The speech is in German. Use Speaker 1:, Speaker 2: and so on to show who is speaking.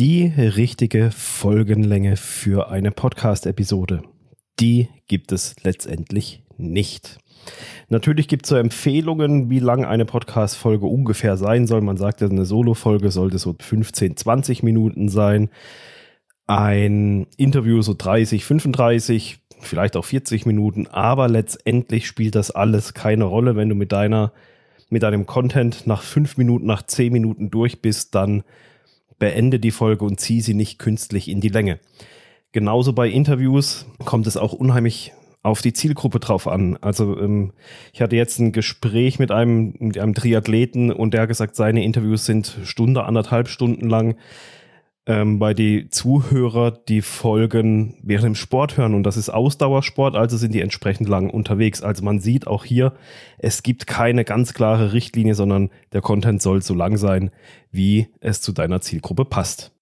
Speaker 1: Die richtige Folgenlänge für eine Podcast-Episode, die gibt es letztendlich nicht. Natürlich gibt es so Empfehlungen, wie lang eine Podcast-Folge ungefähr sein soll. Man sagt, eine Solo-Folge sollte so 15, 20 Minuten sein. Ein Interview so 30, 35, vielleicht auch 40 Minuten. Aber letztendlich spielt das alles keine Rolle. Wenn du mit deiner, mit deinem Content nach fünf Minuten, nach zehn Minuten durch bist, dann beende die Folge und ziehe sie nicht künstlich in die Länge. Genauso bei Interviews kommt es auch unheimlich auf die Zielgruppe drauf an. Also ähm, ich hatte jetzt ein Gespräch mit einem, mit einem Triathleten und der hat gesagt, seine Interviews sind Stunde, anderthalb Stunden lang ähm, bei die Zuhörer die Folgen während dem Sport hören und das ist Ausdauersport, also sind die entsprechend lang unterwegs. Also man sieht auch hier, es gibt keine ganz klare Richtlinie, sondern der Content soll so lang sein, wie es zu deiner Zielgruppe passt.